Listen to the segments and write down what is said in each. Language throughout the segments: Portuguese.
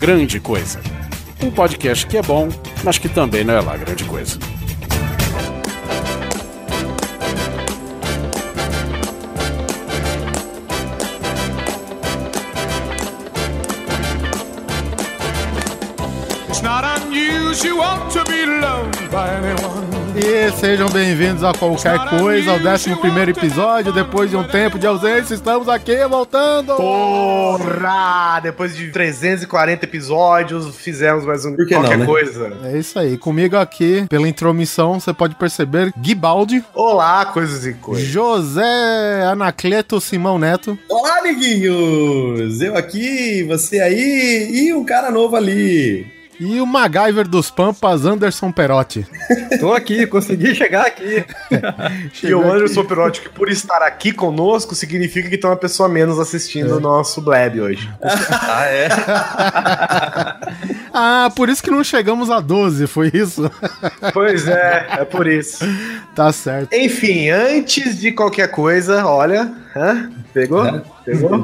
Grande Coisa. Um podcast que é bom, mas que também não é lá grande coisa. It's not unusual to be loved by anyone. E sejam bem-vindos a qualquer coisa, ao 11 episódio. Depois de um tempo de ausência, estamos aqui voltando. Porra! Depois de 340 episódios, fizemos mais um qualquer não, né? coisa. É isso aí. Comigo aqui, pela intromissão, você pode perceber Guibaldi, Olá, coisas e coisas. José Anacleto Simão Neto. Olá, amiguinhos! Eu aqui, você aí e um cara novo ali. E o MacGyver dos Pampas, Anderson Perotti. Tô aqui, consegui chegar aqui. E o Anderson Perotti, que por estar aqui conosco, significa que tem uma pessoa menos assistindo o nosso Blab hoje. Ah, é? Ah, por isso que não chegamos a 12, foi isso? Pois é, é por isso. tá certo. Enfim, antes de qualquer coisa, olha. Hã? Pegou? Pegou?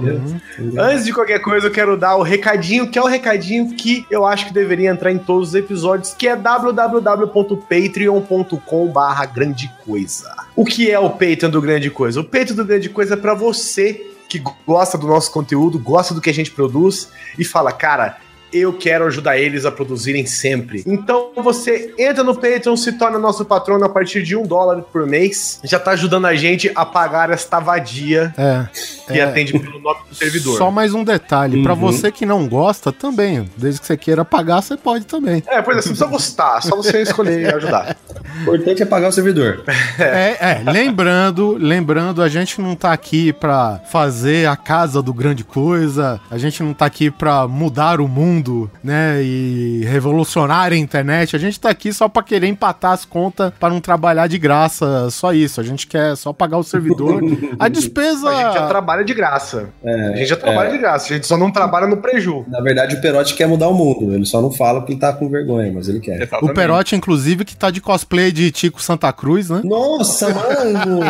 Antes de qualquer coisa, eu quero dar o recadinho, que é o recadinho que eu acho que deveria entrar em todos os episódios, que é www.patreon.com barra grande coisa. O que é o Patreon do Grande Coisa? O Patreon do Grande Coisa é pra você que gosta do nosso conteúdo, gosta do que a gente produz e fala, cara, eu quero ajudar eles a produzirem sempre. Então você entra no Patreon, se torna nosso patrono a partir de um dólar por mês. Já tá ajudando a gente a pagar esta vadia É. que é, atende pelo nome do servidor. Só mais um detalhe, pra Uhum. você que não gosta também, desde que você queira pagar, você pode também. É, pois é, você não precisa gostar, só você escolher e ajudar. O importante é pagar o servidor. É, é, lembrando, lembrando, a gente não tá aqui pra fazer a casa do grande coisa, a gente não tá aqui pra mudar o mundo, né, e revolucionar a internet, a gente tá aqui só pra querer empatar as contas pra não trabalhar de graça, só isso, a gente quer só pagar o servidor. A despesa... A gente já trabalha de graça. É, a gente já trabalha de graça, a gente só não trabalha no preju. Na verdade, o Perotti quer mudar o mundo. Ele só não fala porque ele tá com vergonha, mas ele quer. O Perotti, inclusive, que tá de cosplay de Tico Santa Cruz, né? Nossa, mano!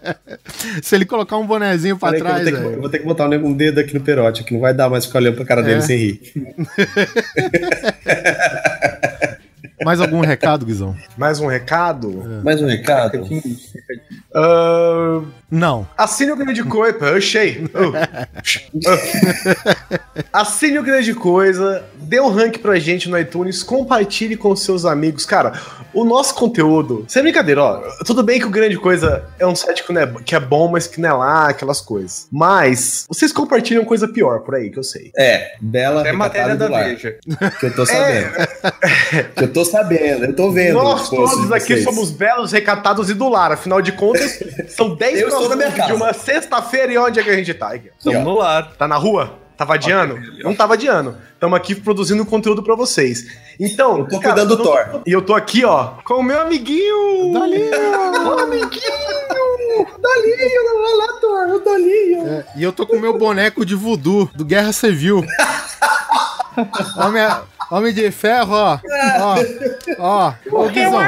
Se ele colocar um bonezinho pra Peraí que eu trás, vou, ter que, eu vou ter que botar um dedo aqui no Perotti, que não vai dar mais ficar olhando pra cara dele É. sem rir. Mais algum recado, Guizão? Mais um recado? Mais um recado? Ah, Não. Assine o Grande Coisa. Achei. Assine o Grande Coisa, dê um rank pra gente no iTunes, compartilhe com seus amigos. Cara, o nosso conteúdo. Sem brincadeira, ó. Tudo bem que o Grande Coisa é um site que, não é, que é bom, mas que não é lá, aquelas coisas. Mas vocês compartilham coisa pior por aí, que eu sei. É, bela É matéria da lar, Veja. Que eu tô sabendo. Que eu tô sabendo, eu tô vendo. Nós todos aqui vocês. somos belos, recatados e do lar. Afinal de contas, são 10 Eu estou na minha de casa. uma sexta-feira e onde é que a gente tá? Estamos no lar. Tá na rua? Tá vadiando? Não tá vadiando. Estamos aqui produzindo conteúdo pra vocês. Então, Eu tô cuidando do tô- Thor. E eu tô aqui, ó, com o meu amiguinho. Dalinho! Amiguinho! Dalinho, vai lá, Thor, o Dalinho. É, e eu tô com o meu boneco de voodoo, do Guerra Civil. Homem, homem de ferro, ó. Ó, ó. Ô, Guizão,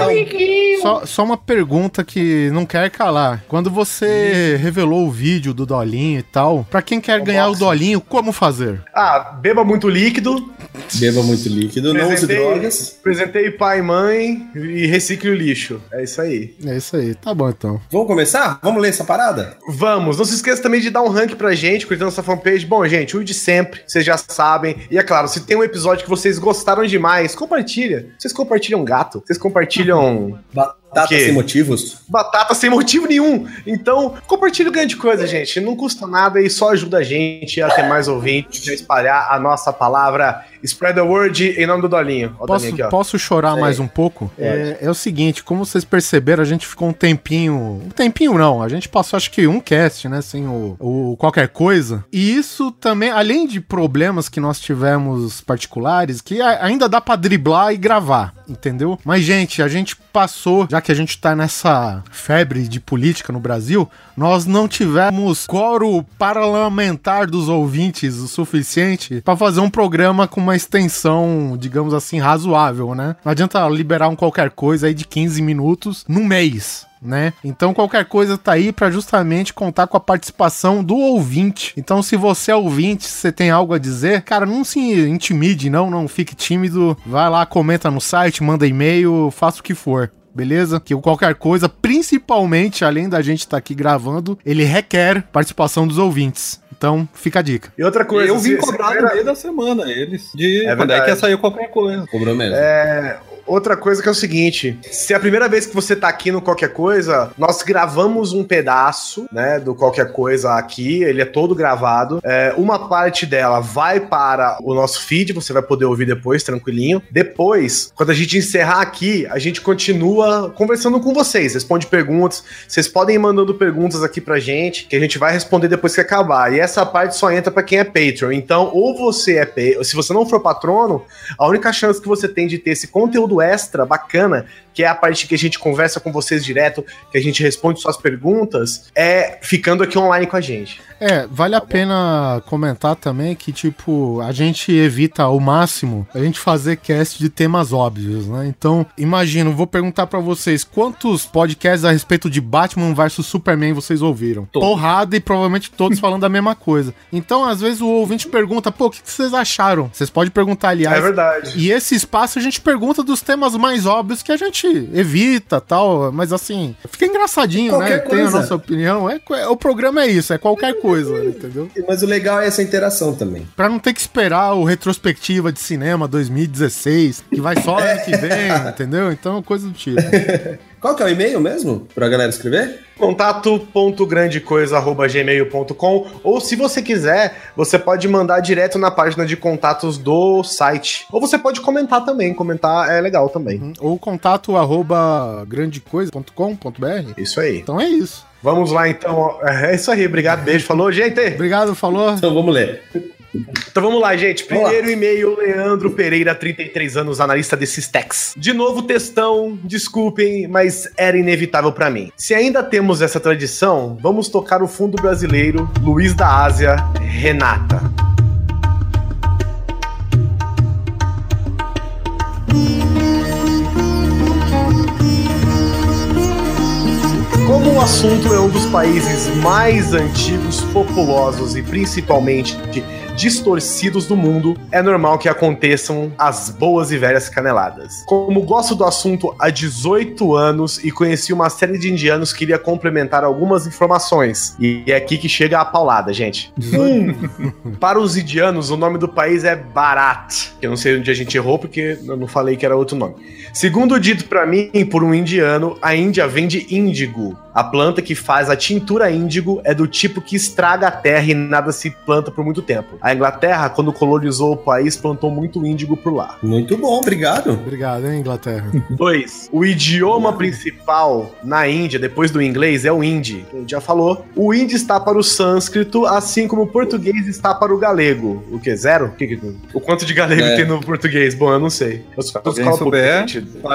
só, só uma pergunta que não quer calar. Quando você revelou o vídeo do Dolinho e tal, pra quem quer ganhar o Dolinho, como fazer? Ah, beba muito líquido. Beba muito líquido, não use Apresentei, drogas. apresentei pai e mãe e recicle o lixo. É isso aí. É isso aí, tá bom então. Vamos começar? Vamos ler essa parada? Vamos, não se esqueça também de dar um rank pra gente, curtindo nossa fanpage. Bom, gente, o de sempre, vocês já sabem. E é claro, se tem um episódio que vocês gostaram demais, compartilha. Vocês compartilham gato, vocês compartilham Batata sem motivos? batata sem motivo nenhum. Então, compartilha o grande coisa, gente. Não custa nada e só ajuda a gente a ter mais ouvintes, a espalhar a nossa palavra. Spread the word em nome do Dolinho. Ó, Posso, Dolinho aqui, ó. posso chorar mais um pouco? É, é o seguinte, como vocês perceberam, a gente ficou um tempinho. Um tempinho não, a gente passou acho que um cast, né? Sem o, o qualquer coisa. E isso também, além de problemas que nós tivemos particulares, que ainda dá pra driblar e gravar, entendeu? Mas, gente, a gente passou, já que a gente tá nessa febre de política no Brasil, nós não tivemos coro parlamentar dos ouvintes o suficiente pra fazer um programa com uma extensão, digamos assim, razoável, né? Não adianta liberar um qualquer coisa aí de 15 minutos num mês. Né? Então qualquer coisa tá aí para justamente contar com a participação do ouvinte. Então se você é ouvinte, se você tem algo a dizer, cara, não se intimide, não, não fique tímido. Vai lá, comenta no site, manda e-mail, faça o que for beleza? Que qualquer coisa, principalmente além da gente estar tá aqui gravando, ele requer participação dos ouvintes. Então, fica a dica. E outra coisa, eu vim cobrar no meio da semana eles de é quando é que ia sair qualquer coisa. Cobrou mesmo. É, Outra coisa que é o seguinte: se é a primeira vez que você tá aqui no Qualquer Coisa, nós gravamos um pedaço, né, do Qualquer Coisa aqui, ele é todo gravado. É, uma parte dela vai para o nosso feed, você vai poder ouvir depois, tranquilinho. Depois, quando a gente encerrar aqui, a gente continua conversando com vocês, responde perguntas. Vocês podem ir mandando perguntas aqui pra gente, que a gente vai responder depois que acabar. E essa parte só entra para quem é Patreon. Então, ou você é, se você não for patrono, a única chance que você tem de ter esse conteúdo conteúdo extra bacana, que é a parte que a gente conversa com vocês direto, que a gente responde suas perguntas, é ficando aqui online com a gente. É, vale a pena comentar também que, tipo, a gente evita ao máximo a gente fazer cast de temas óbvios, né? Então, imagino, vou perguntar para vocês quantos podcasts a respeito de Batman vs Superman vocês ouviram? Todos. Porrada e provavelmente todos falando da mesma coisa. Então, às vezes o ouvinte pergunta, pô, o que vocês acharam? Vocês podem perguntar, aliás. É verdade. E esse espaço a gente pergunta dos temas mais óbvios que a gente evita tal, mas assim, fica engraçadinho, qualquer né? Coisa. Tem a nossa opinião. É, é, o programa é isso, é qualquer coisa coisa, entendeu? Mas o legal é essa interação também. Pra não ter que esperar o retrospectiva de cinema 2016, que vai só ano que vem, entendeu? Então, coisa do tipo. Qual que é o e-mail mesmo pra galera escrever? contato.grandecoisa.gmail.com ou se você quiser, você pode mandar direto na página de contatos do site. Ou você pode comentar também, comentar é legal também. Uhum. Ou contato arroba grandecoisa.com.br. Isso aí. Então é isso. Vamos lá então. É isso aí, obrigado, beijo. Falou, gente. Obrigado, falou. Então vamos ler. Então vamos lá, gente. Primeiro e-mail, Leandro Pereira, 33 anos, analista desses techs. De novo, textão, desculpem, mas era inevitável para mim. Se ainda temos essa tradição, vamos tocar o fundo brasileiro, Luiz da Ásia, Renata. Como o assunto é um dos países mais antigos, populosos e principalmente distorcidos do mundo, é normal que aconteçam as boas e velhas caneladas. Como gosto do assunto há 18 anos e conheci uma série de indianos, queria complementar algumas informações. E é aqui que chega a paulada, gente. Um, para os indianos, o nome do país é Bharat. Eu não sei onde a gente errou, porque eu não falei que era outro nome. Segundo dito para mim por um indiano, a Índia vem de índigo. A planta que faz a tintura índigo é do tipo que estraga a terra e nada se planta por muito tempo. A Inglaterra, quando colonizou o país, plantou muito índigo por lá. Muito bom, obrigado. Obrigado, hein, Inglaterra. Dois, o idioma principal na Índia, depois do inglês, é o hindi. A gente já falou. O hindi está para o sânscrito, assim como o português está para o galego. O que? Zero? O, que, o quanto de galego é. tem no português? Bom, eu não sei. Eu sou de escola pública.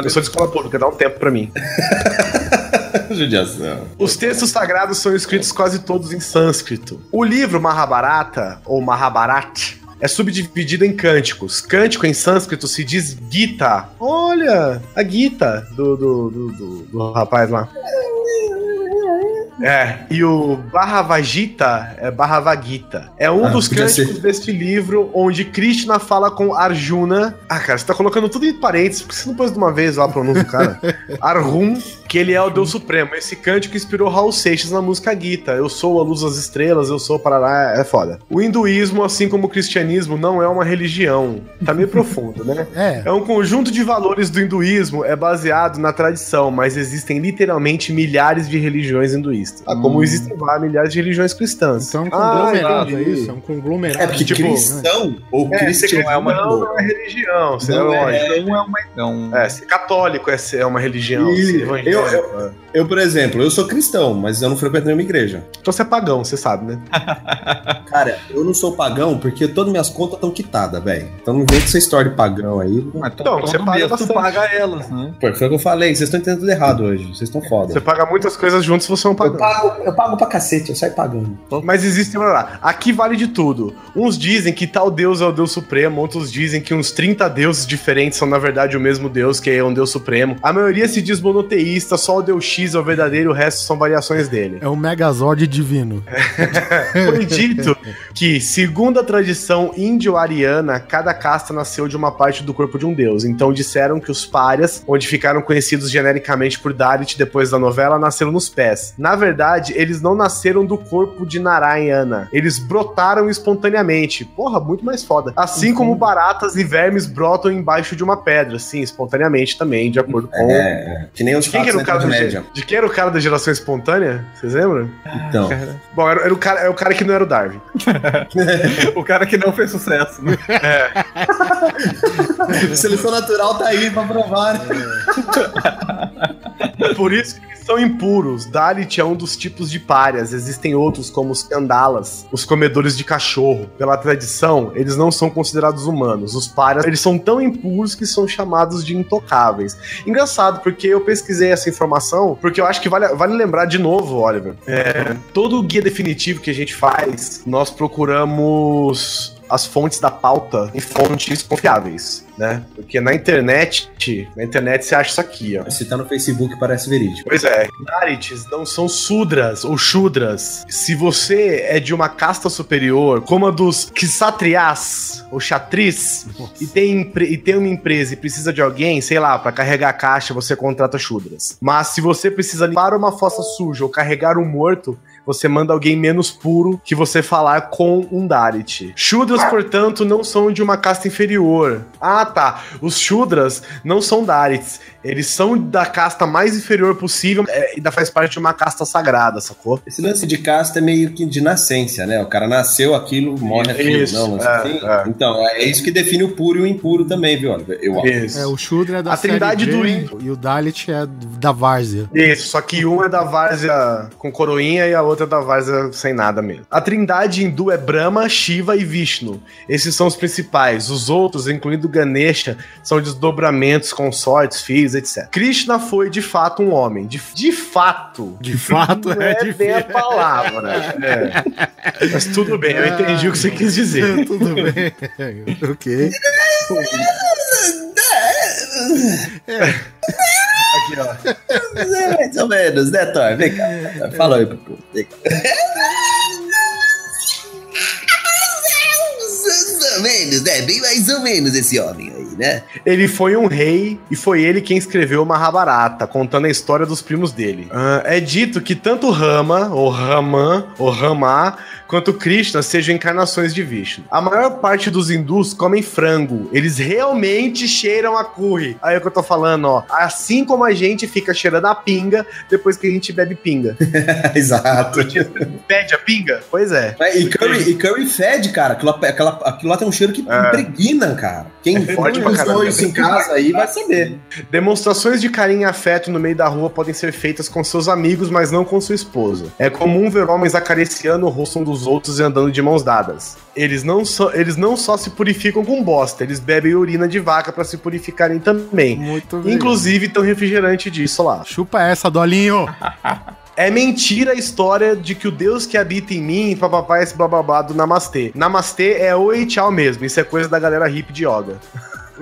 Eu sou de escola pública, dá um tempo para mim. Judiação. Os textos sagrados são escritos quase todos em sânscrito. O livro Mahabharata, ou Mahabharat, é subdividido em cânticos. Cântico em sânscrito se diz Gita. Olha, a Gita do, do, do, do, do rapaz lá. É, e o Bharavagita é Bharavagita. É um ah, dos cânticos ser. deste livro onde Krishna fala com Arjuna. Ah, cara, você tá colocando tudo em parênteses, porque você não pôs de uma vez lá a pronúncia cara. Arjun, que ele é o Deus Supremo. Esse cântico inspirou Raul Seixas na música Gita. Eu sou a luz das estrelas, eu sou Parará, é foda. O hinduísmo, assim como o cristianismo, não é uma religião. Tá meio profundo, né? É. É um conjunto de valores do hinduísmo, é baseado na tradição, mas existem literalmente milhares de religiões hinduístas. Ah, como hum. existem várias milhares de religiões cristãs. Então é um conglomerado, ah, é isso? É um conglomerado. É porque tipo, cristão né? ou é, cristiano é uma não é religião, não é, é, uma, é, um... é, ser católico é, é uma religião. E, eu, eu, é. Eu, por exemplo, eu sou cristão, mas eu não frequento nenhuma igreja. Então você é pagão, você sabe, né? Cara, eu não sou pagão porque todas minhas contas estão quitadas, velho. Então não vem com essa história de pagão aí. Mas então, você paga, tu paga elas, né? Pô, foi o que eu falei, vocês estão entendendo tudo errado hoje. Vocês estão foda. Você paga muitas coisas juntos se você não paga eu pago, eu pago pra cacete, eu saio pagando. Mas existe, lá, aqui vale de tudo. Uns dizem que tal deus é o deus supremo, outros dizem que uns 30 deuses diferentes são na verdade o mesmo deus, que é um deus supremo. A maioria se diz monoteísta só o Deus X é o verdadeiro, o resto são variações dele. É o Megazord divino. Foi dito que, segundo a tradição índio-ariana, cada casta nasceu de uma parte do corpo de um deus. Então disseram que os párias, onde ficaram conhecidos genericamente por Dalit depois da novela, nasceram nos pés. Na verdade, eles não nasceram do corpo de Narayana. Eles brotaram espontaneamente. Porra, muito mais foda. Assim como baratas e vermes brotam embaixo de uma pedra, sim, espontaneamente também, de acordo com. É, que nem os Quem que era o da média. De quem era o cara da geração espontânea? Vocês lembram? Então, Bom, era, era o cara, é o cara que não era o Darwin. O cara que não fez sucesso. Né? seleção natural tá aí pra provar. né? Por isso que são impuros. Dalit é um dos tipos de párias. Existem outros, como os candalas, os comedores de cachorro. Pela tradição, eles não são considerados humanos. Os párias, eles são tão impuros que são chamados de intocáveis. Engraçado, porque eu pesquisei essa informação, porque eu acho que vale, vale lembrar de novo, Oliver. É, todo o guia definitivo que a gente faz, nós procuramos as fontes da pauta em fontes confiáveis, né? Porque na internet, na internet você acha isso aqui, ó. Se tá no Facebook, parece verídico. Pois é, Darites não são sudras ou shudras. Se você é de uma casta superior, como a dos Kshatriyas ou Chatris, e tem, e tem uma empresa e precisa de alguém, sei lá, pra carregar a caixa, você contrata shudras. Mas se você precisa limpar uma fossa suja ou carregar um morto, você manda alguém menos puro que você falar com um Dalit. Shudras, portanto, não são de uma casta inferior. Ah, tá. Os Shudras não são Dalits. Eles são da casta mais inferior possível é, e ainda faz parte de uma casta sagrada, sacou? Esse lance de casta é meio que de nascença, né? O cara nasceu aquilo, morre aquilo. Isso, não, é, assim. é. Então, é isso que define o puro e o impuro também, viu? Eu acho. Isso. É, o Shudra é da A trindade série do G Indo. e o Dalit é da Várzea. Isso, só que um é da várzea com coroinha e a outra é da várzea sem nada mesmo. A trindade hindu é Brahma, Shiva e Vishnu. Esses são os principais. Os outros, incluindo Ganesha, são desdobramentos, consortes, filhos, etc. Krishna foi de fato um homem. De, de fato. De fato, Não é, é bem a palavra. é. Mas tudo bem, eu entendi o que você quis dizer. Tudo bem. ok. Aqui, ó. É, mais ou menos, né, Thor? Vem cá. Fala aí pro povo. Vem cá. Ou menos, né? Bem mais ou menos esse homem né? Ele foi um rei e foi ele quem escreveu Mahabharata, contando a história dos primos dele. Ah, é dito que tanto Rama, ou Raman, ou Rama, quanto Krishna sejam encarnações de Vishnu. A maior parte dos hindus comem frango. Eles realmente cheiram a curry. Aí é o que eu tô falando, ó. Assim como a gente fica cheirando a pinga depois que a gente bebe pinga. Exato. Pede a pinga? Pois é. É, E curry, e curry fede, cara. Aquilo, lá- aquela, aquilo lá tem um cheiro que É. impregna, cara. Quem É não pra caramba. isso em casa aí vai saber. Demonstrações de carinho e afeto no meio da rua podem ser feitas com seus amigos, mas não com sua esposa. É comum ver homens acariciando o rosto um dos outros e andando de mãos dadas. Eles não, só, eles não só se purificam com bosta, eles bebem urina de vaca pra se purificarem também. Muito bem. Inclusive, tem um refrigerante disso lá. Chupa essa, Dolinho. É mentira a história de que o Deus que habita em mim, papapá, esse blá do Namastê. Namastê é oi tchau mesmo, isso é coisa da galera hippie de yoga.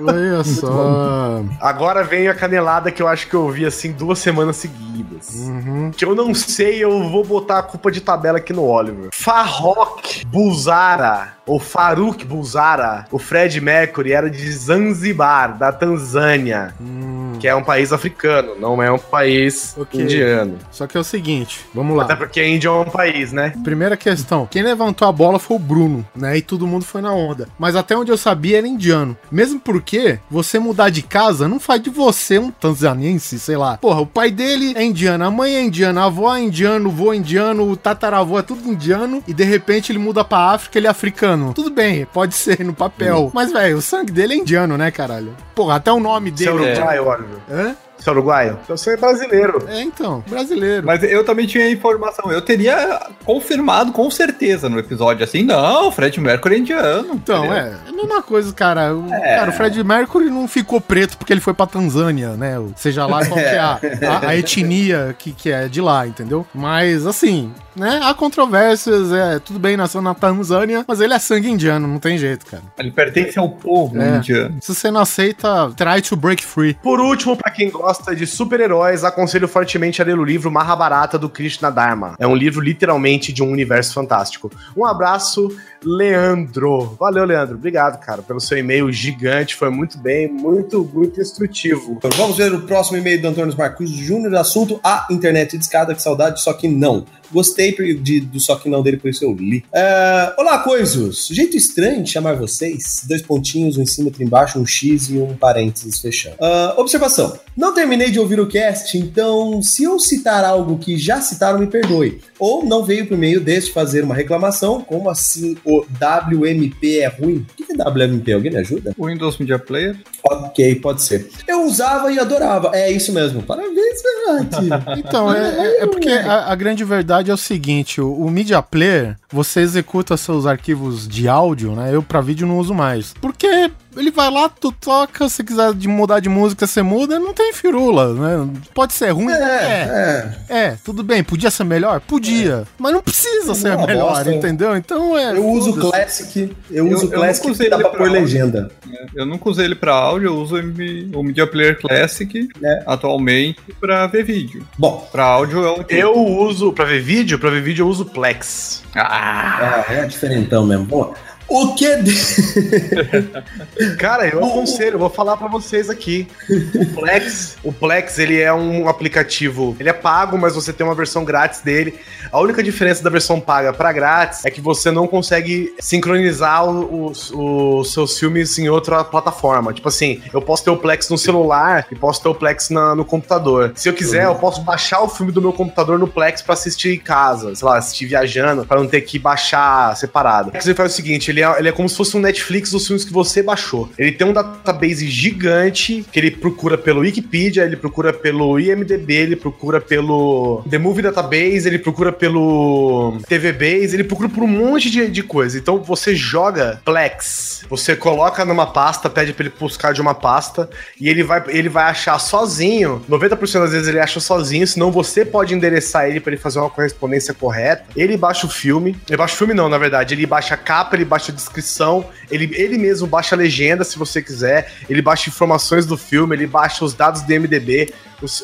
Olha só. Agora vem a canelada que eu acho que eu ouvi assim duas semanas seguidas. Uhum. Que eu não sei, eu vou botar a culpa de tabela aqui no Oliver. Farrokh Bulzara, ou Faruk Bulzara, o Fred Mercury era de Zanzibar, da Tanzânia, Hum. que é um país africano, não é um país Ok. indiano. Só que é o seguinte, vamos Até lá. porque a Índia é um país, né? Primeira questão, quem levantou a bola foi o Bruno, né? E todo mundo foi na onda. Mas até onde eu sabia era indiano. Mesmo porque você mudar de casa não faz de você um tanzaniense, sei lá. Porra, o pai dele é indiano, a mãe é indiana, a avó é indiano, o vô é indiano, o tataravô é tudo indiano. E de repente ele muda pra África, ele é africano. Tudo bem, pode ser no papel. Mas, velho, o sangue dele é indiano, né, caralho? Porra, até o nome é dele. uruguaio, Oliver? Hã? Você é uruguaio? Então você é brasileiro. É, então, brasileiro. Mas eu também tinha informação. Eu teria confirmado com certeza no episódio assim. Não, Fred Mercury é indiano. Então, entendeu? é, é a mesma coisa, cara. O, É. Cara, o Fred Mercury não ficou preto porque ele foi pra Tanzânia, né? O- Seja lá qual que é a, a- a etnia que, que é de lá, entendeu? Mas, assim, né? Há controvérsias, é, tudo bem, nasceu na Tanzânia, mas ele é sangue indiano, não tem jeito, cara. Ele pertence ao povo É. indiano. Se você não aceita, try to break free. Por último, pra quem gosta gosta de super-heróis, aconselho fortemente a ler o livro Mahabharata do Krishna Dharma. É um livro literalmente de um universo fantástico. Um abraço, Leandro. Valeu, Leandro. Obrigado, cara, pelo seu e-mail gigante. Foi muito bem, muito, muito instrutivo. Então vamos ver o próximo e-mail do Antônio Marcos Júnior, assunto a internet de escada, que saudade, só que não. Gostei de, do só que não dele, por isso eu li. É, olá, coisos! Jeito estranho de chamar vocês. Dois pontinhos, um em cima, outro embaixo, um X e um parênteses fechando. Uh, observação. Não terminei de ouvir o cast, então se eu citar algo que já citaram, me perdoe. Ou não veio por meio deste fazer uma reclamação, como assim o WMP é ruim? O que é WMP? Alguém me ajuda? O Windows Media Player. Ok, pode ser. Eu usava e adorava. É isso mesmo. Parabéns, Fernandes. Então, é, é, é porque a, a grande verdade é o seguinte: o, o Media Player, você executa seus arquivos de áudio, né? Eu pra vídeo não uso mais. Porque ele vai lá, tu toca, se quiser de mudar de música, você muda, não tem firula, né? Pode ser ruim? É, é. É, tudo bem, podia ser melhor? Podia. Mas não precisa ser uma melhor, bosta. entendeu? Então é. Eu uso o. Classic, eu uso o eu Classic usei que dá ele pra pôr legenda. Eu nunca usei ele pra áudio, eu uso o Media Player Classic É. atualmente pra ver vídeo. Bom, Pra áudio é um Eu uso, pra ver vídeo, pra ver vídeo eu uso Plex. Ah, é, é diferentão mesmo. Bom, o que. de- Cara, eu aconselho, eu vou falar pra vocês aqui. O Plex, o Plex, ele é um aplicativo, ele é pago, mas você tem uma versão grátis dele. A única diferença da versão paga pra grátis é que você não consegue sincronizar os, os seus filmes em outra plataforma. Tipo assim, eu posso ter o Plex no celular e posso ter o Plex na- no computador. Se eu quiser, eu posso baixar o filme do meu computador no Plex pra assistir em casa, sei lá, assistir viajando, pra não ter que baixar separado. O Plex ele faz o seguinte, ele é, ele é como se fosse um Netflix dos filmes que você baixou. Ele tem um database gigante que ele procura pelo Wikipedia, ele procura pelo IMDB, ele procura pelo The Movie Database, ele procura pelo TV Base, ele procura por um monte de, de coisa. Então você joga Plex, você coloca numa pasta, pede pra ele buscar de uma pasta e ele vai, ele vai achar sozinho. 90% das vezes ele acha sozinho, senão você pode endereçar ele pra ele fazer uma correspondência correta. Ele baixa o filme, ele baixa o filme não, na verdade, ele baixa a capa, ele baixa a descrição, ele, ele mesmo baixa a legenda se você quiser, ele baixa informações do filme, ele baixa os dados do MDB,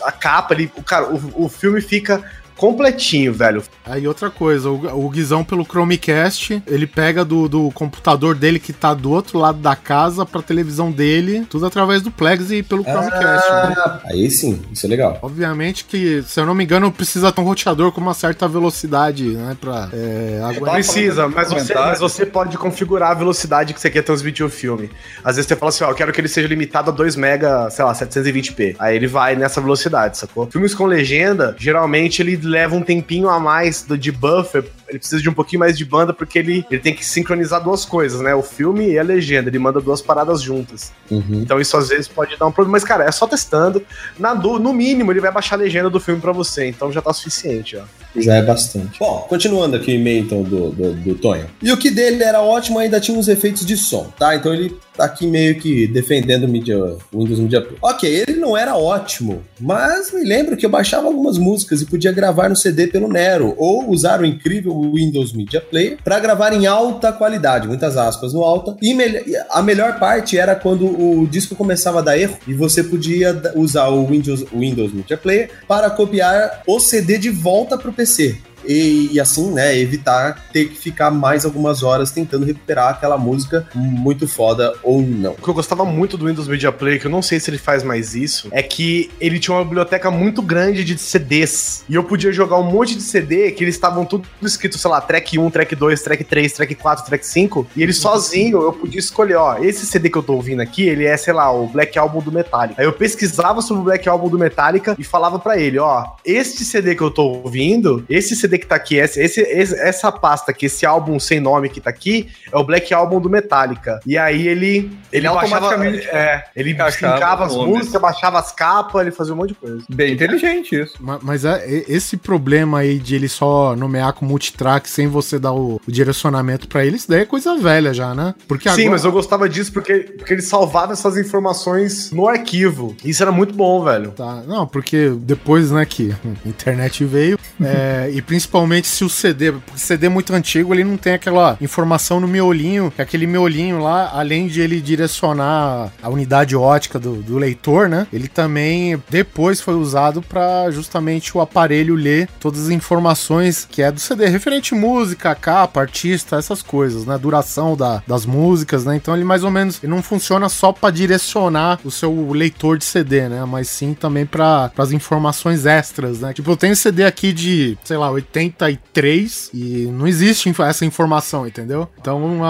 a capa, ele, o cara, o, o filme fica completinho, velho. Aí outra coisa, o, o Guizão pelo Chromecast, ele pega do, do computador dele que tá do outro lado da casa pra televisão dele, tudo através do Plex e pelo Chromecast. né? Ah, aí sim, isso é legal. Obviamente que, se eu não me engano, precisa ter um roteador com uma certa velocidade, né? Pra é, aguentar. Precisa, mas você, mas você pode configurar a velocidade que você quer transmitir o filme. Às vezes você fala assim, ó, eu quero que ele seja limitado a 2 mega, sei lá, 720p. Aí ele vai nessa velocidade, sacou? Filmes com legenda, geralmente ele leva um tempinho a mais do, de buffer, ele precisa de um pouquinho mais de banda porque ele, ele tem que sincronizar duas coisas, né? O filme e a legenda, ele manda duas paradas juntas. Uhum. Então isso às vezes pode dar um problema, mas cara, é só testando. Na, no mínimo ele vai baixar a legenda do filme pra você, então já tá suficiente, ó. Já é bastante. Bom, continuando aqui o e-mail então do, do, do Tonho. E o que dele era ótimo, ainda tinha uns efeitos de som, tá? Então ele tá aqui meio que defendendo o Media, Windows Media Player. Ok, ele não era ótimo, mas me lembro que eu baixava algumas músicas e podia gravar no CD pelo Nero, ou usar o incrível Windows Media Player para gravar em alta qualidade, muitas aspas no alta. E mel- a melhor parte era quando o disco começava a dar erro e você podia usar o Windows, Windows Media Player para copiar o CD de volta pro PC. E, e assim, né, evitar ter que ficar mais algumas horas tentando recuperar aquela música muito foda ou não. O que eu gostava muito do Windows Media Player, que eu não sei se ele faz mais isso, é que ele tinha uma biblioteca muito grande de CDs. E eu podia jogar um monte de CD que eles estavam tudo escrito, sei lá, track 1, track 2, track 3, track 4, track 5. E ele sozinho, eu podia escolher, ó, esse CD que eu tô ouvindo aqui, ele é, sei lá, o Black Album do Metallica. Aí eu pesquisava sobre o Black Album do Metallica e falava pra ele, ó, este CD que eu tô ouvindo, esse CD que tá aqui, esse, esse- essa pasta aqui, esse álbum sem nome que tá aqui, é o Black Album do Metallica. E aí ele, ele, Ele baixava, automaticamente é, ele brincava as músicas, baixava as capas, ele fazia um monte de coisa. bem inteligente isso. Ma- Mas é, esse problema aí de ele só nomear com multitrack sem você dar o, o direcionamento pra ele, isso daí é coisa velha já, né? Porque Sim, agora... mas eu gostava disso porque, porque ele salvava essas informações no arquivo. Isso era muito bom, velho. Tá, não, porque depois, né, que a internet veio, é, e Principalmente se o CD, porque CD muito antigo, ele não tem aquela informação no miolinho, que aquele miolinho lá, além de ele direcionar a unidade ótica do, do leitor, né? Ele também depois foi usado para justamente o aparelho ler todas as informações que é do CD, referente música, capa, artista, essas coisas, né? Duração da, das músicas, né? Então ele mais ou menos ele não funciona só para direcionar o seu leitor de CD, né? Mas sim também para as informações extras, né? Tipo, eu tenho CD aqui de, sei lá, 83 e não existe essa informação, entendeu? Então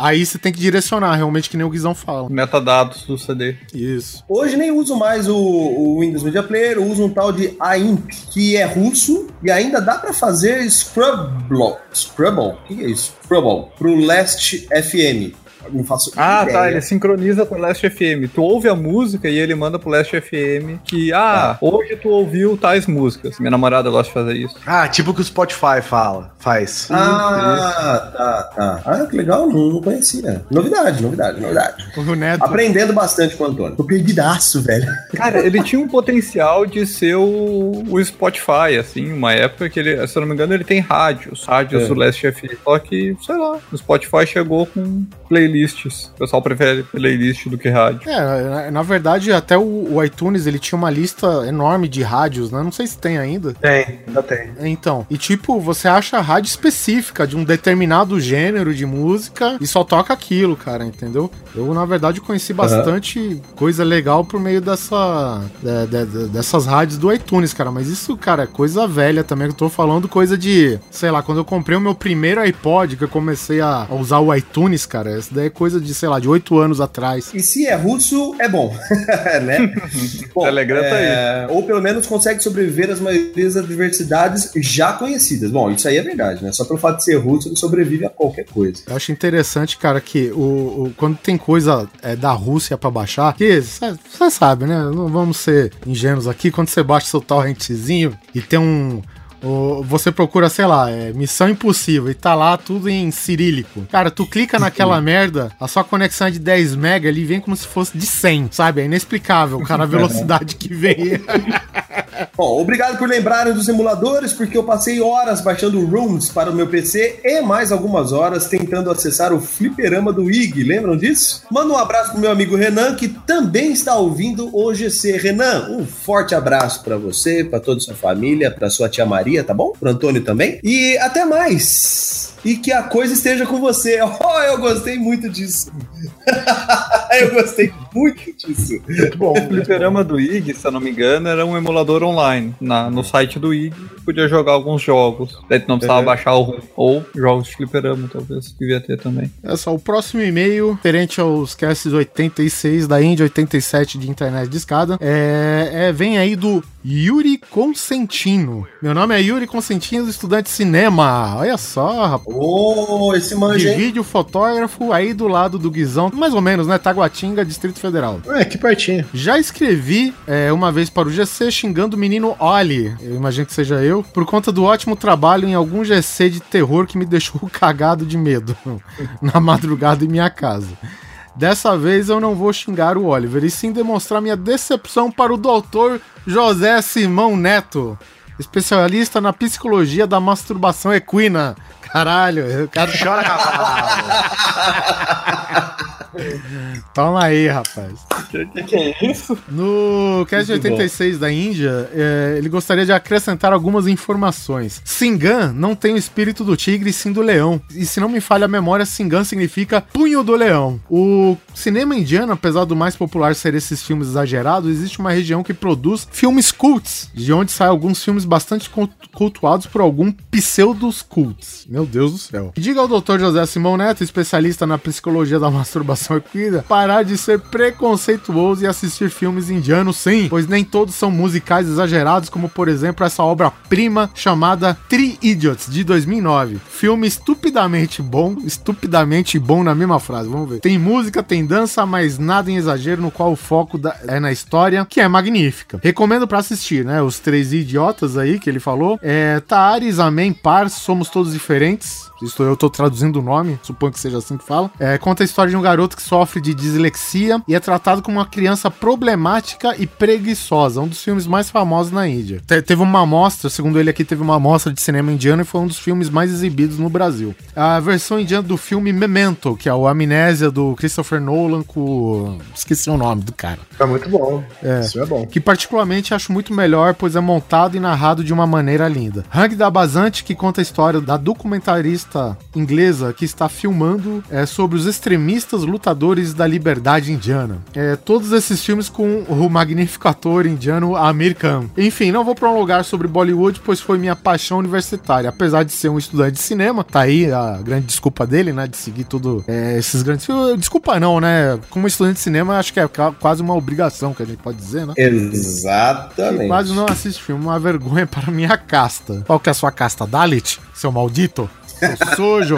aí você tem que direcionar, realmente, que nem o Guizão fala. Metadados do CD. Isso. Hoje nem uso mais o, o Windows Media Player, uso um tal de AIMP, que é russo e ainda dá pra fazer Scrubble. Scrubble? O que é isso? Scrubble. Pro Last FM. Não faço Ah, ideia. tá. Ele sincroniza com o Last FM. Tu ouve a música e ele manda pro Last FM que, ah, hoje tu ouviu tais músicas. Minha namorada gosta de fazer isso. Ah, tipo o que o Spotify fala, faz. Ah, tá, tá. Ah, que legal, não, não conhecia. Novidade, novidade, novidade. O Neto. Aprendendo bastante com o Antônio. Tô perdidaço, velho. Cara, ele tinha um potencial de ser o, o Spotify, assim, uma época que ele, se eu não me engano, ele tem rádios, rádios É. do Last FM. Só que, sei lá, o Spotify chegou com playlists. O pessoal prefere playlist do que rádio. É, na, na verdade, até o, o iTunes ele tinha uma lista enorme de rádios, né? Não sei se tem ainda. Tem, ainda tem. Então, e tipo, você acha a rádio específica de um determinado gênero de música e só toca aquilo, cara, entendeu? Eu, na verdade, conheci bastante coisa legal por meio dessa, de- de- de- dessas rádios do iTunes, cara. Mas isso, cara, é coisa velha também. Eu tô falando coisa de, sei lá, quando eu comprei o meu primeiro iPod, que eu comecei a, a usar o iTunes, cara, isso daí é coisa de, sei lá, de oito anos atrás. E se é russo, é bom, né? Telegram tá é, Ou pelo menos consegue sobreviver às maiorias adversidades já conhecidas. Bom, isso aí é verdade, né? Só pelo fato de ser russo, ele sobrevive a qualquer coisa. Eu acho interessante, cara, que o, o- quando tem coisa é, da Rússia pra baixar, que você sabe, né? Não vamos ser ingênuos aqui. Quando você baixa seu torrentezinho e tem um. O- você procura, sei lá, é, Missão Impossível e tá lá tudo em cirílico. Cara, tu clica naquela merda, a sua conexão é de 10 mega ali vem como se fosse de 100, sabe? É inexplicável, cara, a velocidade que vem. Bom, obrigado por lembrarem dos emuladores, porque eu passei horas baixando rooms para o meu PC e mais algumas horas tentando acessar o fliperama do IG. Lembram disso? Manda um abraço pro meu amigo Renan, que também está ouvindo o GC. Renan, um forte abraço para você, para toda a sua família, para sua tia Maria, tá bom? Pro Antônio também. E até mais! E que a coisa esteja com você. Oh, eu gostei muito disso. eu gostei muito disso. Muito bom. O fliperama do IG, se eu não me engano, era um emulador online. Na, no site do IG, podia jogar alguns jogos. Daí tu não precisava Uhum. baixar o. Ou jogos de fliperama, talvez. Devia ter também. É só o próximo e-mail, referente aos casts 86 da Índia, 87 de internet de escada, é, é- vem aí do Yuri Consentino. Meu nome é Yuri Consentino, estudante de cinema. Olha só, rapaz. Ô, esse De manja, hein? vídeo fotógrafo aí do lado do Guizão, mais ou menos, né? Taguatinga, Distrito Federal. É, que pertinho. Já escrevi é, uma vez para o GC xingando o menino Oli, eu imagino que seja eu, por conta do ótimo trabalho em algum GC de terror que me deixou cagado de medo na madrugada em minha casa. Dessa vez eu não vou xingar o Oliver, e sim demonstrar minha decepção para o doutor José Simão Neto, especialista na psicologia da masturbação equina. Caralho, eu quero. Chora, cavalo. Toma aí, rapaz. que é isso? No cast 86 da Índia, é, ele gostaria de acrescentar algumas informações. Singan não tem o espírito do tigre, sim do leão. E se não me falha a memória, Singan significa punho do leão. O cinema indiano, apesar do mais popular ser esses filmes exagerados, existe uma região que produz filmes cults, de onde saem alguns filmes bastante cult- cultuados por algum pseudos cults. Meu Deus do céu. Diga ao Dr. José Simão Neto, especialista na psicologia da masturbação equina, parar de ser preconceituoso e assistir filmes indianos sim, pois nem todos são musicais exagerados, como por exemplo essa obra-prima chamada Three Idiots, de 2009. Filme estupidamente bom, estupidamente bom na mesma frase, vamos ver. Tem música, tem dança, mas nada em exagero, no qual o foco da- é na história, que é magnífica. Recomendo pra assistir, né? Os três idiotas aí que ele falou. É Taares, Amém, Par, Somos Todos Diferentes. Isso eu tô traduzindo o nome, suponho que seja assim que fala. É, conta a história de um garoto que sofre de dislexia e é tratado como uma criança problemática e preguiçosa. Um dos filmes mais famosos na Índia. Te- teve uma amostra, segundo ele aqui, teve uma amostra de cinema indiano e foi um dos filmes mais exibidos no Brasil. A versão indiana do filme Memento, que é o Amnésia do Christopher Nolan com. Esqueci o nome do cara. É muito bom. É. Isso é bom. Que particularmente acho muito melhor, pois é montado e narrado de uma maneira linda. Hang da Bazante, que conta a história da documentarista inglesa que está filmando é, sobre os extremistas lutadores da liberdade indiana. É, todos esses filmes com o magnífico ator indiano Amir Khan. Enfim, não vou prolongar sobre Bollywood, pois foi minha paixão universitária. Apesar de ser um estudante de cinema, tá aí a grande desculpa dele, né, de seguir tudo é, esses grandes filmes. Desculpa não, né? Como estudante de cinema, acho que é quase uma obrigação que a gente pode dizer, né? Exatamente. Quase não assiste filme, uma vergonha para minha casta. Qual que é a sua casta? Dalit? Seu maldito? Sujo.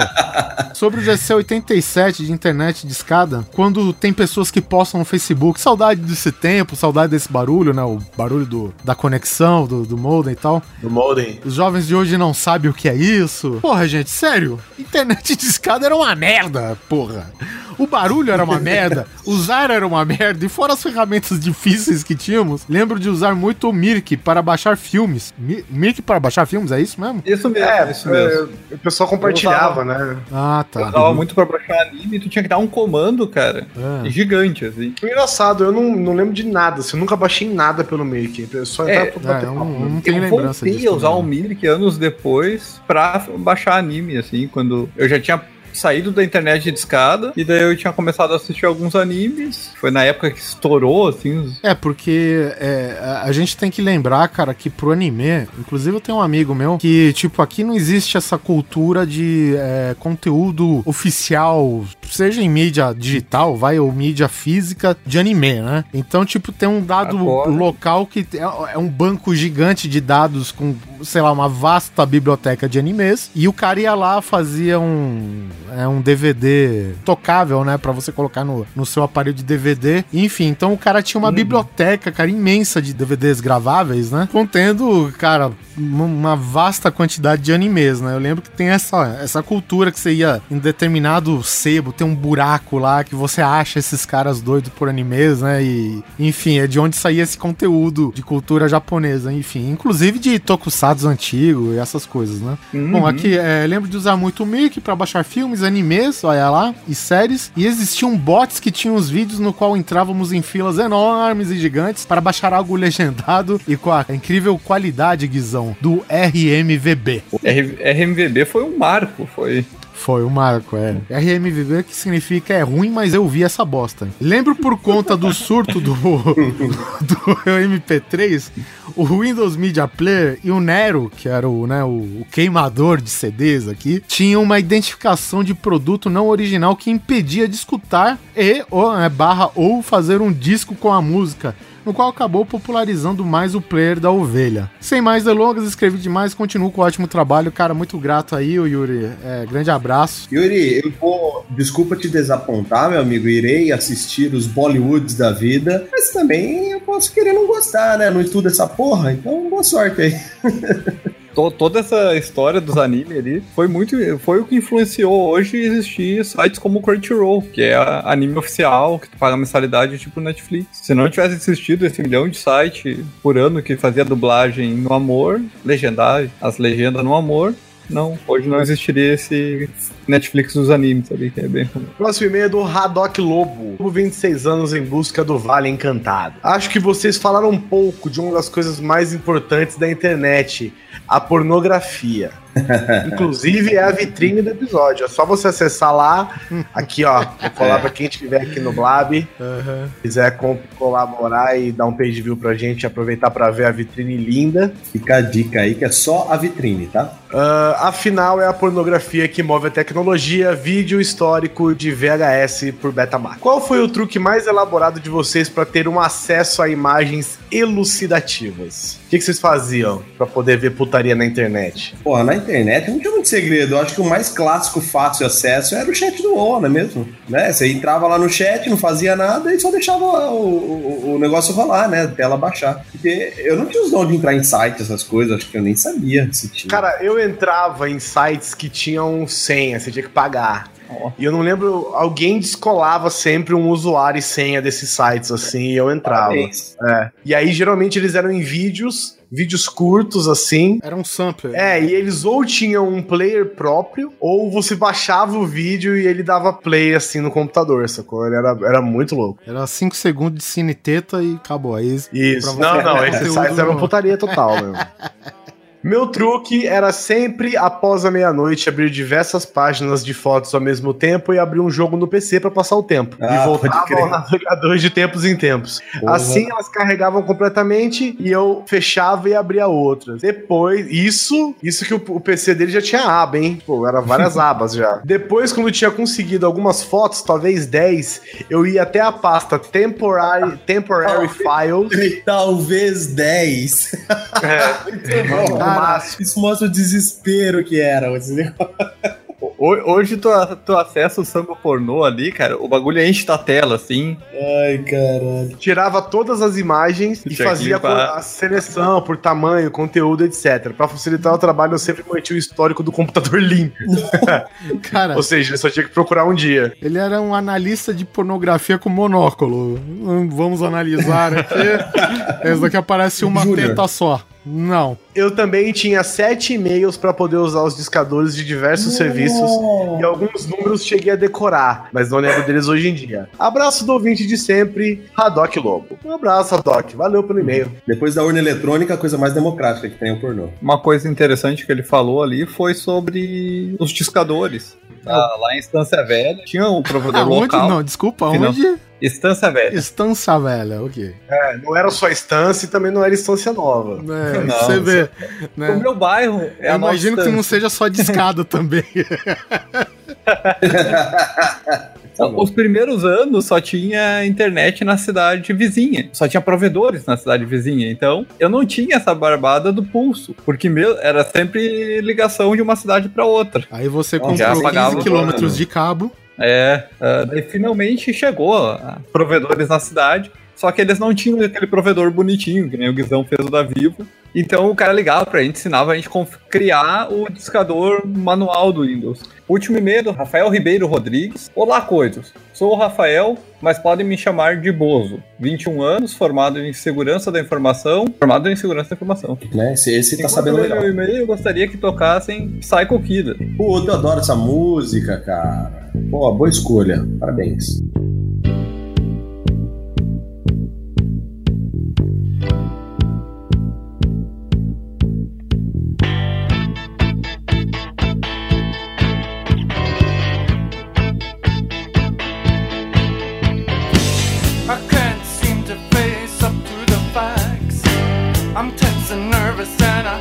Sobre o GC87 de internet de escada, quando tem pessoas que postam no Facebook, saudade desse tempo, saudade desse barulho, né? O barulho do, da conexão, do, do modem e tal. Do Molden. Os jovens de hoje não sabem o que é isso. Porra, gente, sério. Internet de escada era uma merda, porra. O barulho era uma merda, usar era uma merda, e fora as ferramentas difíceis que tínhamos, lembro de usar muito o Mirk para baixar filmes. Mi- Mirk para baixar filmes, é isso mesmo? Isso mesmo, É, isso mesmo. é, o pessoal compartilhava, né? Ah, Eu tá. usava muito pra baixar anime, tu tinha que dar um comando, cara. É. Gigante, assim. Foi engraçado, eu não, não lembro de nada. Assim, eu nunca baixei nada pelo Make. Eu só É, entrava pra bater É, eu não, eu não tenho eu lembrança voltei disso. a usar o também. Mirk anos depois pra baixar anime, assim, quando eu já tinha saído da internet de escada e daí eu tinha começado a assistir alguns animes. Foi na época que estourou, assim. É, porque é, a- a gente tem que lembrar, cara, que pro anime, inclusive eu tenho um amigo meu que, tipo, aqui não existe essa cultura de é, conteúdo oficial, seja em mídia digital, vai, ou mídia física de anime, né? Então, tipo, tem um dado Agora. local que é, é um banco gigante de dados com, sei lá, uma vasta biblioteca de animes, e o cara ia lá, fazia um, é, um DVD tocável, né, Pra você colocar no, no seu aparelho de DVD. Enfim, então o cara tinha uma biblioteca, cara, imensa de DVDs graváveis, né? Contendo, cara, uma- uma vasta quantidade de animes, né? Eu lembro que tem essa, essa cultura que você ia em determinado sebo, tem um buraco lá que você acha esses caras doidos por animes, né? E, enfim, é de onde saía esse conteúdo de cultura japonesa, enfim. Inclusive de tokusatsu antigo e essas coisas, né? Bom, aqui, é, lembro de usar muito o Mirk pra baixar filmes, animes, olha lá, e séries. E existiam bots que tinham os vídeos no qual entrávamos em filas enormes e gigantes para baixar algo legendado e com a incrível qualidade, Guizão, do RMVB. O R- RMVB foi um marco, foi... Foi o Marco, é. RMVB que significa é ruim, mas eu vi essa bosta. Lembro por conta do surto do, do MP3, o Windows Media Player e o Nero, que era o, né, o, o queimador de CDs aqui, tinham uma identificação de produto não original que impedia de escutar e ou, né, barra ou fazer um disco com a música no qual acabou popularizando mais o player da ovelha. Sem mais delongas, escrevi demais, continuo com o ótimo trabalho. Cara, muito grato aí, o Yuri. É, grande abraço. Yuri, eu vou. Desculpa te desapontar, meu amigo. Irei assistir os Bollywoods da vida. Mas também eu posso querer não gostar, né? Não estudo essa porra. Então, boa sorte aí. To- toda essa história dos animes ali foi muito foi o que influenciou hoje existir sites como Crunchyroll, que é a anime oficial, que tu paga mensalidade tipo Netflix. Se não tivesse existido esse milhão de site por ano que fazia dublagem no amor, legendagem, as legendas no amor, não, hoje não existiria esse Netflix dos animes, sabe? Que é bem comum. Próximo e-mail é do Haddock Lobo. Lobo, 26 anos em busca do Vale Encantado. Acho que vocês falaram um pouco de uma das coisas mais importantes da internet, a pornografia. Inclusive é a vitrine do episódio. É só você acessar lá, aqui ó, vou colar pra quem estiver aqui no Blab, quiser co- colaborar e dar um page view pra gente, aproveitar pra ver a vitrine linda. Fica a dica aí que é só a vitrine, tá? Ah, afinal, é a pornografia que move a tecnologia vídeo histórico de VHS por Betamax. Qual foi o truque mais elaborado de vocês para ter um acesso a imagens elucidativas? O que, que vocês faziam para poder ver putaria na internet? Porra, na internet não tinha muito segredo. Eu acho que o mais clássico, fácil acesso era o chat do UOL, não é mesmo? Né? Você entrava lá no chat, não fazia nada e só deixava o, o, o negócio rolar, né? A tela baixar. Porque eu não tinha os dons de entrar em sites, essas coisas, acho que eu nem sabia se tinha. Cara, eu entrava em sites que tinham senha, você tinha que pagar. E eu não lembro, alguém descolava sempre um usuário e senha desses sites, assim, e eu entrava. É. E aí, geralmente, eles eram em vídeos, vídeos curtos, assim. Era um sampler. É, e eles ou tinham um player próprio, ou você baixava o vídeo e ele dava play, assim, no computador, sacou? Ele era, era muito louco. Era 5 segundos de cine teta e acabou. Aí, Isso. Não, não, esses sites eram putaria total, meu. Meu truque era sempre, após a meia-noite, abrir diversas páginas de fotos ao mesmo tempo e abrir um jogo no PC pra passar o tempo. Ah, e voltava ao navegador de tempos em tempos. Porra. Assim elas carregavam completamente e eu fechava e abria outras. Depois, isso, isso que o, o PC dele já tinha aba, hein? Pô, era várias abas já. Depois, quando eu tinha conseguido algumas fotos, talvez 10, eu ia até a pasta Temporary, temporary Files. Talvez 10. Muito bom. Cara, Isso mostra o desespero que era. Hoje tu, tu acessa o samba pornô ali, cara, o bagulho enche da tela, assim. Ai, caralho. tirava todas as imagens e Tinha fazia a seleção por tamanho, conteúdo, etc. Pra facilitar o trabalho, eu sempre mantinha o histórico do computador limpo. Cara, Ou seja, eu só tinha que procurar um dia. ele era um analista de pornografia com monóculo. Hum, Vamos analisar aqui. Esse daqui aparece uma Júnior. teta só. Não. Eu também tinha sete e-mails pra poder usar os discadores de diversos serviços e alguns números cheguei a decorar, mas não lembro deles hoje em dia. Abraço do ouvinte de sempre, Haddock Lobo. Um abraço, Haddock. Valeu pelo e-mail. Depois da urna eletrônica, a coisa mais democrática que tem é o pornô. Uma coisa interessante que ele falou ali foi sobre os discadores. Ah, lá em Estância Velha tinha um provedor Aonde? local. Não, desculpa, onde? Estância Velha. Estância velha, ok. É, não era só instância e também não era instância nova. É, Não, você vê. O Né? meu bairro é Eu a nossa imagino que não estância. seja só de escada também. Os primeiros anos só tinha internet na cidade vizinha. Só tinha provedores na cidade vizinha. Então, eu não tinha essa barbada do pulso. Porque meu, era sempre ligação de uma cidade para outra. Aí você Bom, já comprou pagava 15 o quilômetros de cabo. É, daí finalmente chegou a provedores na cidade. Só que eles não tinham aquele provedor bonitinho, que nem o Guizão fez o da Vivo. Então o cara ligava pra gente, ensinava a gente como criar o discador manual do Windows. Último e-mail do Rafael Ribeiro Rodrigues. Olá, coisas. Sou o Rafael, mas podem me chamar de Bozo. 21 anos, formado em segurança da informação. Formado em segurança da informação. Né? Esse, esse tá sabendo legal. meu e-mail, eu gostaria que tocassem Psycho Killer. Pô, eu adoro essa música, cara. Pô, boa escolha. Parabéns.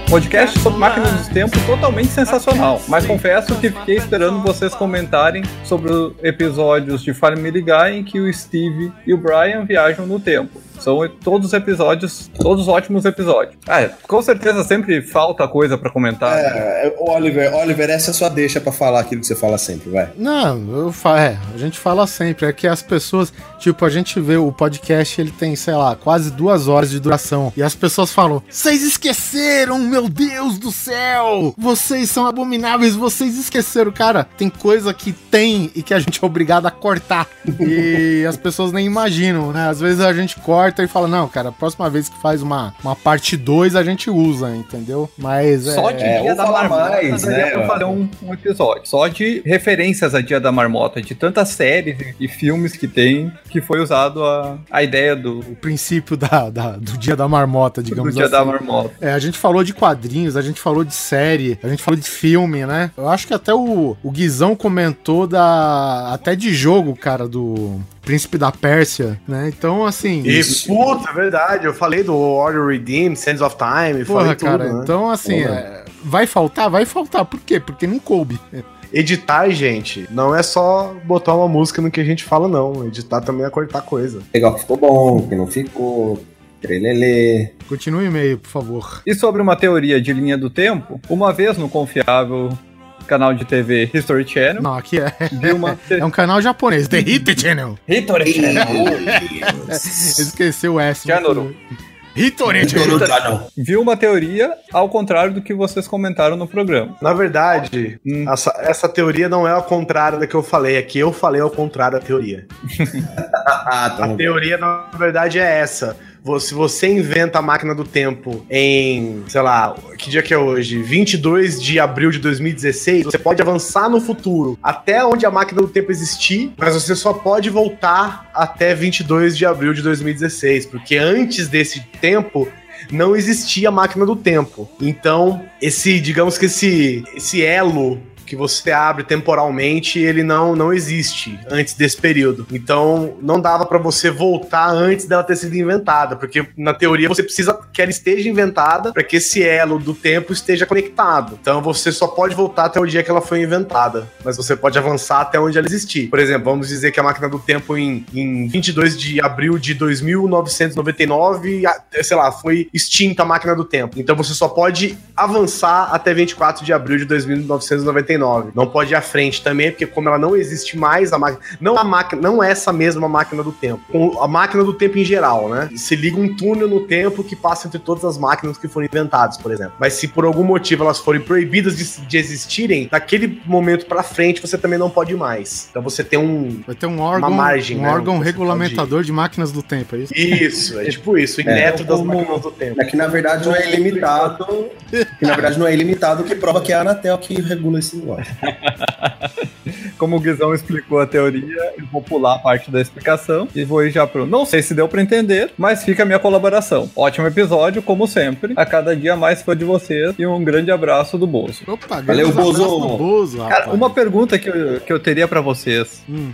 Podcast sobre máquinas dos tempos totalmente sensacional, mas confesso que fiquei esperando vocês comentarem sobre os episódios de Family Guy em que o Steve e o Brian viajam no tempo. São todos episódios, todos ótimos episódios. Ah, com certeza sempre falta coisa pra comentar. É, Oliver, Oliver, essa é a sua deixa pra falar aquilo que você fala sempre, vai. Não, eu fa é, a gente fala sempre, é que as pessoas, tipo, a gente vê o podcast, ele tem, sei lá, quase duas horas de duração, e as pessoas falam, vocês esqueceram, meu Deus do céu, vocês são abomináveis, vocês esqueceram, cara, tem coisa que tem e que a gente é obrigado a cortar, e as pessoas nem imaginam, né, às vezes a gente corta e fala, não, cara, a próxima vez que faz uma, uma parte 2 a gente usa, entendeu? Mas Só de é, Dia ou da falar Marmota mais, né, pra fazer um, um episódio. Só de referências a Dia da Marmota, de tantas séries e, filmes que tem, que foi usado a, a ideia do, o princípio da, da- do dia da marmota, do digamos Dia assim. da Marmota. É, a gente falou de quadrinhos, a gente falou de série, a gente falou de filme, né? Eu acho que até o, o Guizão comentou da. até de jogo, cara, do Príncipe da Pérsia, né? Então, assim. E, puta, é verdade. Eu falei do Warrior Redeem, Sands of Time, Porra, falei tudo, cara, né? então assim, é, vai faltar? Vai faltar. Por quê? Porque não coube. editar, gente, não é só botar uma música no que a gente fala, não. Editar também é cortar coisa. Legal que ficou bom, que não ficou. Trelelê. Continue o e-mail, por favor. E sobre uma teoria de linha do tempo, uma vez no confiável canal de TV History Channel, Não, aqui é. uma É um canal japonês, The Hit Channel. History Channel. Esqueceu o S. Channel. Hitori Channel. Vi uma teoria ao contrário do que vocês comentaram no programa. Na verdade, Hum. essa, essa teoria não é ao contrário da que eu falei aqui. Eu falei ao contrário da teoria. Ah, tá A bom. teoria, na verdade, é essa. Se você inventa a máquina do tempo em, sei lá, que dia que é hoje? 22 de abril de 2016, você pode avançar no futuro até onde a máquina do tempo existir, mas você só pode voltar até 22 de abril de 2016, porque antes desse tempo não existia a máquina do tempo. Então, esse, digamos que esse, esse elo que você abre temporalmente, ele não, não existe antes desse período. Então, não dava pra você voltar antes dela ter sido inventada, porque na teoria você precisa que ela esteja inventada para que esse elo do tempo esteja conectado. Então, você só pode voltar até o dia que ela foi inventada, mas você pode avançar até onde ela existir. Por exemplo, vamos dizer que a máquina do tempo em, em 22 de abril de 2999, a- sei lá, foi extinta a máquina do tempo. Então, você só pode avançar até 24 de abril de 2999. Não pode ir à frente também, porque como ela não existe mais, a máquina. Não a máquina, não é essa mesma máquina do tempo. Com A máquina do tempo em geral, né? Se liga um túnel no tempo que passa entre todas as máquinas que foram inventadas, por exemplo. Mas se por algum motivo elas forem proibidas de, de existirem, daquele momento pra frente você também não pode ir mais. Então você tem um. Vai ter um órgão, margem, um né, órgão regulamentador de máquinas do tempo, é isso? Isso, é tipo isso, o neto das máquinas do tempo. É que na verdade não é ilimitado. Que na verdade não é ilimitado, que prova que é a Anatel que regula esse negócio. Como o Guizão explicou a teoria, eu vou pular a parte da explicação e vou ir já pro. Não sei se deu pra entender, mas fica a minha colaboração. Ótimo episódio, como sempre. A cada dia mais fã de vocês e um grande abraço do Bozo. Opa, Valeu, Bozo. do Bozo, Cara, uma pergunta que eu, que eu teria pra vocês. Hum.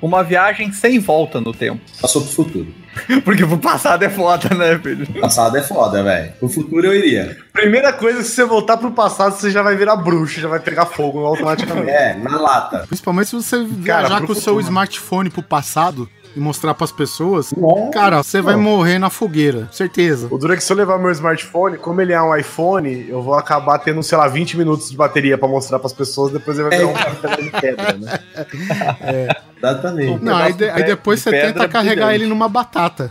Uma viagem sem volta no tempo. Passou pro futuro. Porque pro passado é foda, né, filho? O passado é foda, velho. Pro futuro eu iria. Primeira coisa, se você voltar pro passado, você já vai virar bruxo, já vai pegar fogo automaticamente. É, na lata. Principalmente se você viajar pro com o seu smartphone pro passado e mostrar pras pessoas, Nossa. cara, você vai morrer na fogueira, certeza. O duro é que se eu levar meu smartphone, como ele é um iPhone, eu vou acabar tendo, sei lá, 20 minutos de bateria pra mostrar pras pessoas, depois ele vai virar um papel de pedra, né? Exatamente. Não, aí, de- aí depois de você tenta carregar brilhante. ele numa batata.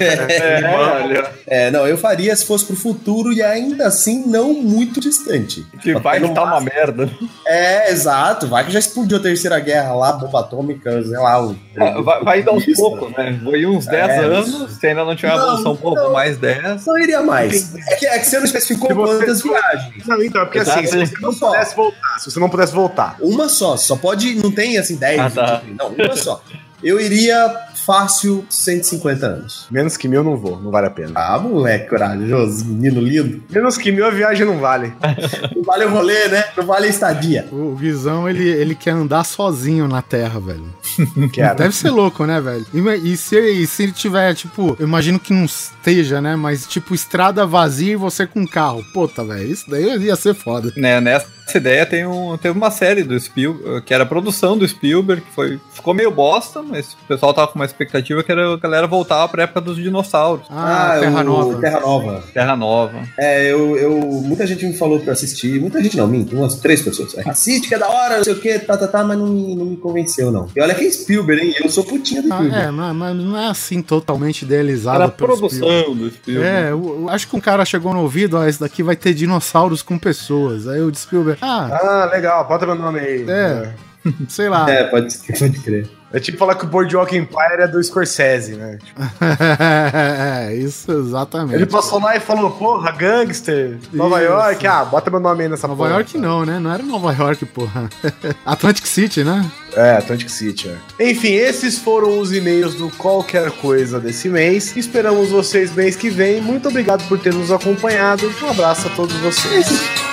É. É, não, eu faria se fosse pro futuro e ainda assim não muito distante. Que vai que tá uma merda. É, exato. Vai que já explodiu a terceira guerra lá, bomba atômica, sei lá. O... Vai, vai dar uns Isso. poucos, né? Vou ir uns 10 É, anos, se ainda não tiver evolução, pô, vou mais 10. Não iria mais. É que, é que você não especificou Se você- quantas viagens. Não, então, é porque assim, se Exato. você não pudesse voltar, se você não pudesse voltar, Uma só, só pode. Não tem assim 10, Ah, 20, tá. 30. Não, uma só. Eu iria fácil 150 anos. menos que mil eu não vou, não vale a pena. Ah, moleque corajoso, menino lindo. Menos que mil a viagem não vale. Não vale o rolê, né? Não vale a estadia. O Guizão, ele, ele quer andar sozinho na Terra, velho. Quero. Deve ser louco, né, velho? E, e se, e se ele tiver, tipo, eu imagino que não esteja, né? Mas, tipo, estrada vazia e você com carro. Puta, velho, isso daí ia ser foda. Né, nessa ideia tem um, teve uma série do Spielberg, que era a produção do Spielberg, que foi, ficou meio bosta, mas o pessoal tava com uma expectativa que era a galera voltar pra época dos dinossauros. Ah, Terra o Nova. Terra Nova. Terra Nova. É, eu, eu. Muita gente me falou pra assistir. Muita gente não, minto, umas três pessoas. É, Assiste, que é da hora, não sei o que, tá, tá, tá, mas não me, não me convenceu, não. E olha que é Spielberg, hein? Eu sou putinha do Ah, Spielberg. é, mas, mas não é assim totalmente idealizado Era a pelo Spielberg. produção do Spielberg. É, eu, eu acho que um cara chegou no ouvido, ó, esse daqui vai ter dinossauros com pessoas. Aí o Spielberg, ah, Ah, legal, bota meu nome aí. É. sei lá. É, pode, pode crer. É tipo falar que o Boardwalk Empire é do Scorsese, né? Tipo, é, isso exatamente. ele passou lá e falou, porra, gangster, Nova Isso. York, ah, bota meu nome aí nessa Nova porra. York não, né? Não era Nova York, porra. Atlantic City, né? É, Atlantic City, é. Enfim, esses foram os e-mails do Qualquer Coisa desse mês. Esperamos vocês mês que vem. Muito obrigado por ter nos acompanhado. Um abraço a todos vocês.